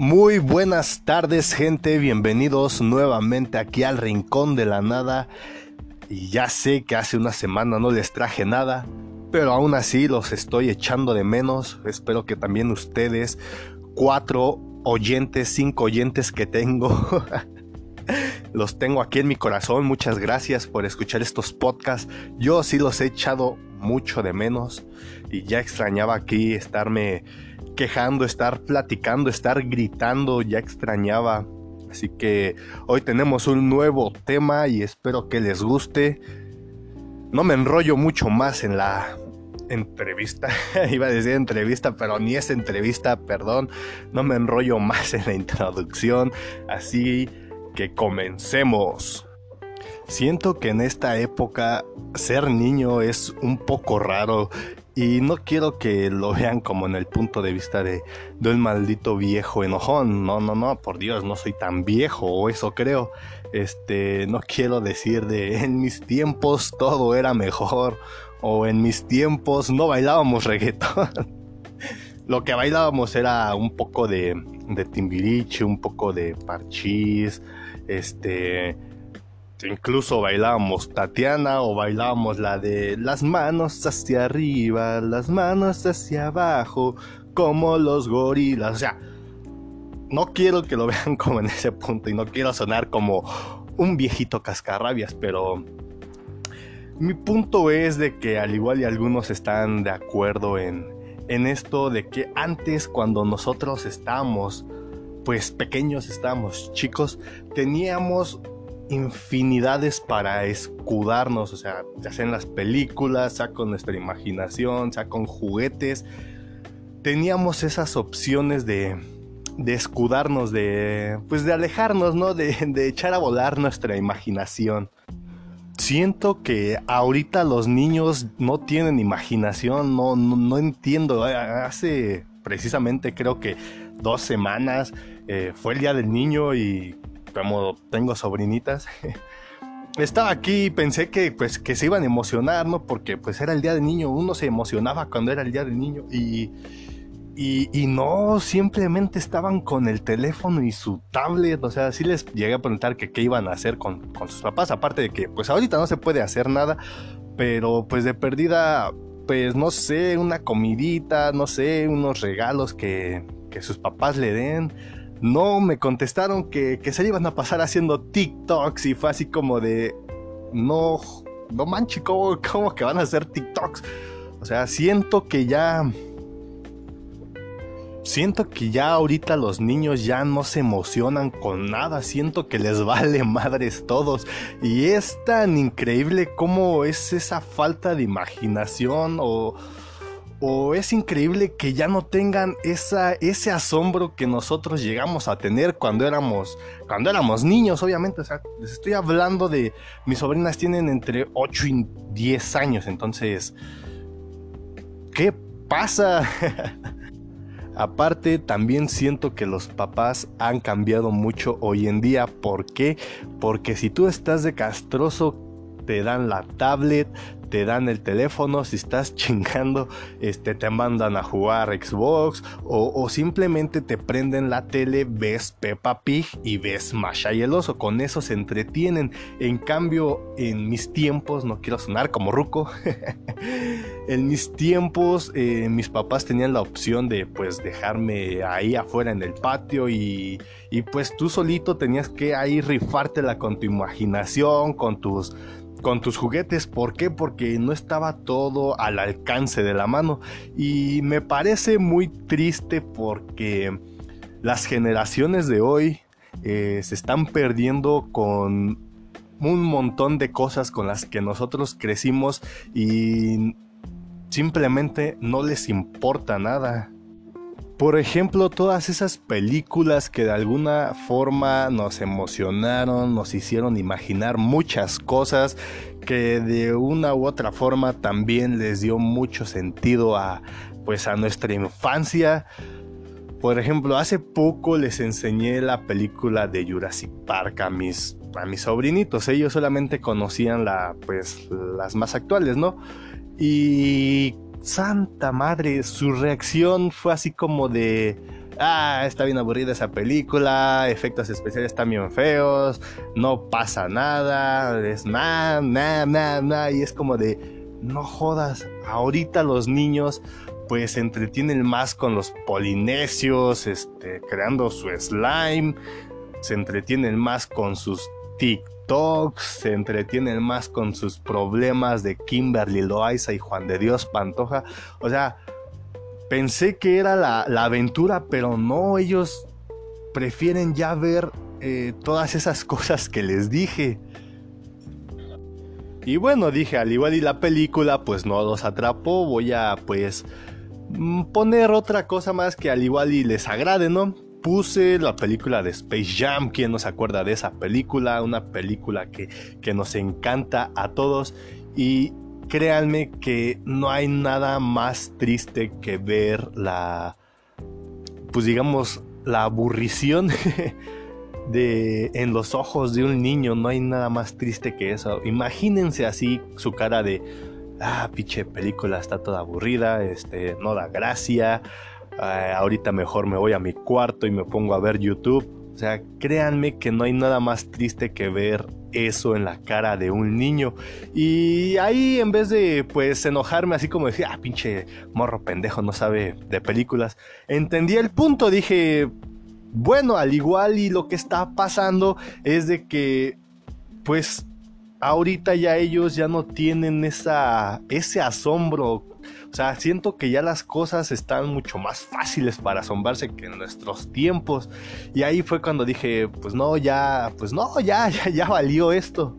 Muy buenas tardes gente, bienvenidos nuevamente aquí al Rincón de la Nada. Y ya sé que hace una semana no les traje nada, pero aún así los estoy echando de menos. Espero que también ustedes, cuatro oyentes, cinco oyentes que tengo, los tengo aquí en mi corazón. Muchas gracias por escuchar estos podcasts. Yo sí los he echado mucho de menos y ya extrañaba aquí estarme quejando, estar platicando, estar gritando, ya extrañaba. Así que hoy tenemos un nuevo tema y espero que les guste. No me enrollo mucho más en la entrevista. Iba a decir entrevista, pero ni es entrevista, perdón. No me enrollo más en la introducción. Así que comencemos. Siento que en esta época ser niño es un poco raro y no quiero que lo vean como en el punto de vista de, un maldito viejo enojón. No, no, no, por Dios, no soy tan viejo, o eso creo. Este, no quiero decir de en mis tiempos todo era mejor. O en mis tiempos no bailábamos reggaetón. Lo que bailábamos era un poco de, de timbiriche, un poco de parchís, este incluso bailábamos Tatiana o bailábamos la de las manos hacia arriba, las manos hacia abajo, como los gorilas. O sea, no quiero que lo vean como en ese punto y no quiero sonar como un viejito cascarrabias, pero mi punto es de que al igual y algunos están de acuerdo en, en esto de que antes cuando nosotros estábamos pues pequeños, estábamos chicos, teníamos infinidades para escudarnos, o sea, ya sea en las películas, sea con nuestra imaginación, sea con juguetes, teníamos esas opciones de, de escudarnos, de, pues de alejarnos, ¿no? De, de echar a volar nuestra imaginación. Siento que ahorita los niños no tienen imaginación, no, no, entiendo. Hace precisamente creo que dos semanas eh, fue el día del niño y como tengo sobrinitas, estaba aquí y pensé que pues que se iban a emocionar, ¿no? Porque pues era el día del niño, uno se emocionaba cuando era el día del niño y, y, no, simplemente estaban con el teléfono y su tablet, o sea, sí les llegué a preguntar que qué iban a hacer con, con sus papás, aparte de que pues ahorita no se puede hacer nada, pero pues de perdida, pues no sé, una comidita, no sé, unos regalos que, que sus papás le den no me contestaron que, se iban a pasar haciendo TikToks y fue así como de, no, no manches, ¿cómo, ¿cómo, que van a hacer TikToks? O sea, siento que ya... Siento que ya ahorita los niños ya no se emocionan con nada, siento que les vale madres todos y es tan increíble como es esa falta de imaginación o o es increíble que ya no tengan esa, ese asombro que nosotros llegamos a tener cuando éramos, cuando éramos niños, obviamente. O sea, les estoy hablando de. Mis sobrinas tienen entre 8 y 10 años, entonces. ¿Qué pasa? Aparte, también siento que los papás han cambiado mucho hoy en día. ¿Por qué? Porque si tú estás de castroso, te dan la tablet, te dan el teléfono, si estás chingando, este, te mandan a jugar Xbox o, simplemente te prenden la tele, ves Peppa Pig y ves Masha y el oso, con eso se entretienen. En cambio, en mis tiempos, no quiero sonar como ruco, en mis tiempos eh, mis papás tenían la opción de pues dejarme ahí afuera en el patio y, y pues tú solito tenías que ahí rifártela con tu imaginación, con tus con tus juguetes. ¿Por qué? Porque no estaba todo al alcance de la mano. Y me parece muy triste porque las generaciones de hoy eh, se están perdiendo con un montón de cosas con las que nosotros crecimos y simplemente no les importa nada. Por ejemplo, todas esas películas que de alguna forma nos emocionaron, nos hicieron imaginar muchas cosas, que de una u otra forma también les dio mucho sentido a pues a nuestra infancia. Por ejemplo, hace poco les enseñé la película de Jurassic Park a mis a mis sobrinitos. Ellos solamente conocían pues las más actuales, ¿no? Y santa madre, su reacción fue así como de, ah, está bien aburrida esa película, efectos especiales están bien feos, no pasa nada, es nada, nada, nada, nada, y es como de, no jodas, ahorita los niños pues se entretienen más con los polinesios, este, creando su slime, se entretienen más con sus TikToks, se entretienen más con sus problemas de Kimberly Loaiza y Juan de Dios Pantoja. O sea, pensé que era la, aventura, pero no, ellos prefieren ya ver eh, todas esas cosas que les dije. Y bueno, dije, al igual y la película pues no los atrapó, voy a pues mm, poner otra cosa más que al igual y les agrade, ¿no? Puse la película de Space Jam, ¿quién no se acuerda de esa película? Una película que, que nos encanta a todos y créanme que no hay nada más triste que ver la, pues digamos, la aburrición de, en los ojos de un niño. No hay nada más triste que eso. Imagínense así su cara de, ah, pinche película está toda aburrida, este, no da gracia. Ah, ahorita mejor me voy a mi cuarto y me pongo a ver YouTube. O sea, créanme que no hay nada más triste que ver eso en la cara de un niño. Y ahí en vez de pues enojarme así como decir, ah, pinche morro pendejo, no sabe de películas, entendí el punto, dije, bueno, al igual y lo que está pasando es de que pues ahorita ya ellos ya no tienen esa, ese asombro. O sea, siento que ya las cosas están mucho más fáciles para asombrarse que en nuestros tiempos. Y ahí fue cuando dije, pues no, ya, pues no, ya, ya, ya valió esto.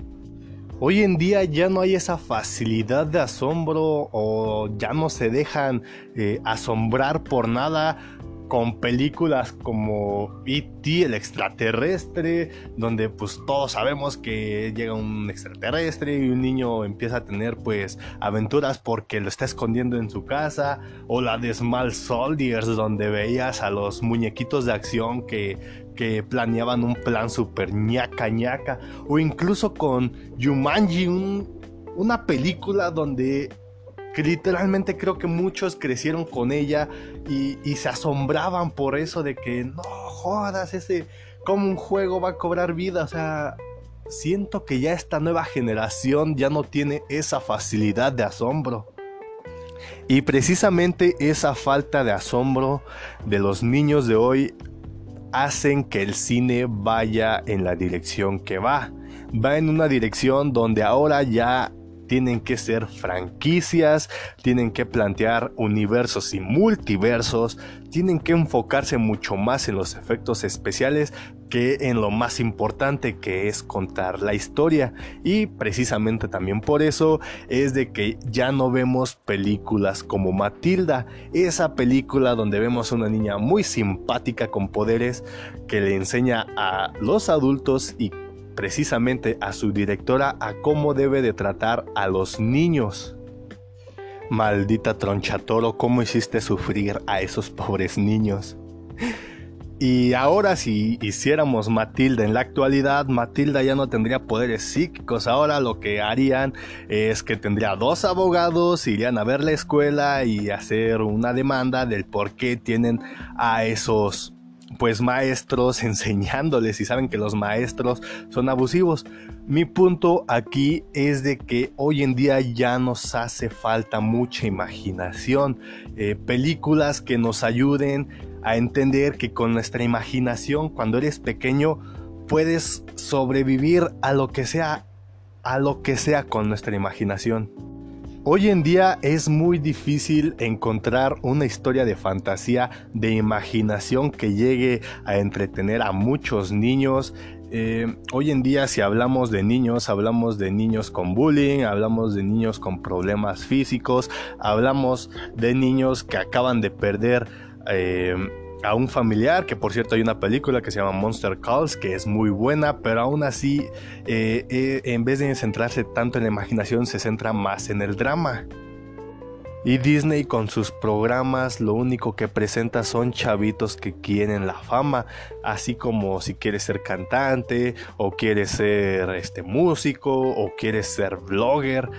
Hoy en día ya no hay esa facilidad de asombro o ya no se dejan eh, asombrar por nada con películas como E.T. el extraterrestre, donde pues todos sabemos que llega un extraterrestre y un niño empieza a tener pues aventuras porque lo está escondiendo en su casa, o la de Small Soldiers, donde veías a los muñequitos de acción que, que planeaban un plan super ñaca ñaca, o incluso con Jumanji, una película donde que literalmente creo que muchos crecieron con ella y, se asombraban por eso de que no jodas, ese, como un juego va a cobrar vida, o sea, siento que ya esta nueva generación ya no tiene esa facilidad de asombro. Y precisamente esa falta de asombro de los niños de hoy hacen que el cine vaya en la dirección que va. Va en una dirección donde ahora ya tienen que ser franquicias, tienen que plantear universos y multiversos, tienen que enfocarse mucho más en los efectos especiales que en lo más importante que es contar la historia. Y precisamente también por eso es de que ya no vemos películas como Matilda, esa película donde vemos a una niña muy simpática con poderes que le enseña a los adultos y precisamente a su directora a cómo debe de tratar a los niños. Maldita tronchatoro, ¿cómo hiciste sufrir a esos pobres niños? Y ahora si hiciéramos Matilda en la actualidad, Matilda ya no tendría poderes psíquicos. Ahora lo que harían es que tendría dos abogados, irían a ver la escuela y hacer una demanda del por qué tienen a esos pues maestros enseñándoles y saben que los maestros son abusivos. Mi punto aquí es de que hoy en día ya nos hace falta mucha imaginación, eh, películas que nos ayuden a entender que con nuestra imaginación cuando eres pequeño puedes sobrevivir a lo que sea, a lo que sea con nuestra imaginación. Hoy en día es muy difícil encontrar una historia de fantasía, de imaginación que llegue a entretener a muchos niños. Eh, hoy en día si hablamos de niños, hablamos de niños con bullying, hablamos de niños con problemas físicos, hablamos de niños que acaban de perder eh, a un familiar, que por cierto hay una película que se llama Monster Calls, que es muy buena, pero aún así, eh, eh, en vez de centrarse tanto en la imaginación, se centra más en el drama. Y Disney con sus programas lo único que presenta son chavitos que quieren la fama, así como si quieres ser cantante o quieres ser este músico o quieres ser blogger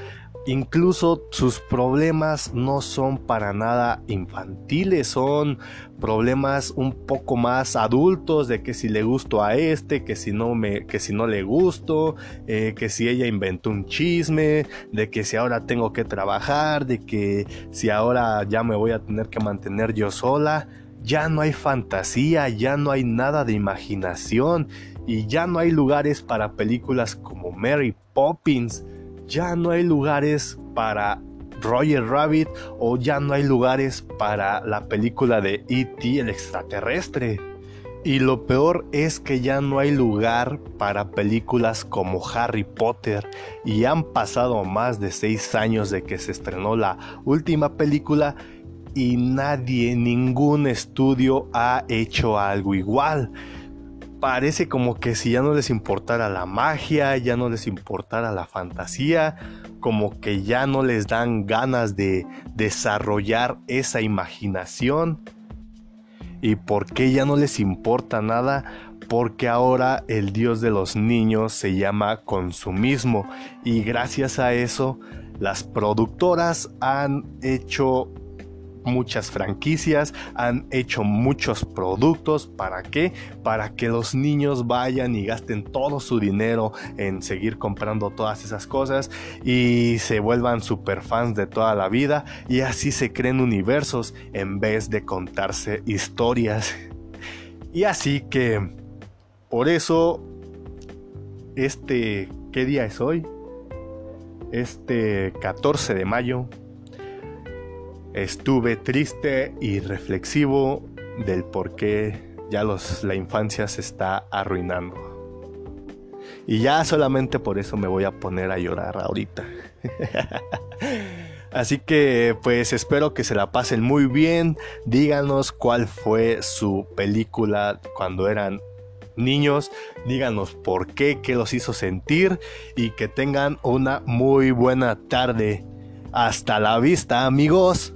Incluso sus problemas no son para nada infantiles, son problemas un poco más adultos de que si le gusto a este, que si no me, que si no le gusto, eh, que si ella inventó un chisme, de que si ahora tengo que trabajar, de que si ahora ya me voy a tener que mantener yo sola. Ya no hay fantasía, ya no hay nada de imaginación y ya no hay lugares para películas como Mary Poppins ya no hay lugares para Roger Rabbit o ya no hay lugares para la película de E.T. el extraterrestre. Y lo peor es que ya no hay lugar para películas como Harry Potter y han pasado más de seis años de que se estrenó la última película y nadie, ningún estudio ha hecho algo igual parece como que si ya no les importara la magia, ya no les importara la fantasía, como que ya no les dan ganas de desarrollar esa imaginación. ¿Y por qué ya no les importa nada? Porque ahora el dios de los niños se llama consumismo y gracias a eso las productoras han hecho muchas franquicias, han hecho muchos productos. ¿Para qué? Para que los niños vayan y gasten todo su dinero en seguir comprando todas esas cosas y se vuelvan super fans de toda la vida y así se creen universos en vez de contarse historias. Y así que por eso este ¿qué día es hoy? Este 14 de mayo estuve triste y reflexivo del por qué ya los, la infancia se está arruinando. Y ya solamente por eso me voy a poner a llorar ahorita. Así que pues espero que se la pasen muy bien. Díganos cuál fue su película cuando eran niños. Díganos por qué, qué los hizo sentir y que tengan una muy buena tarde. Hasta la vista amigos.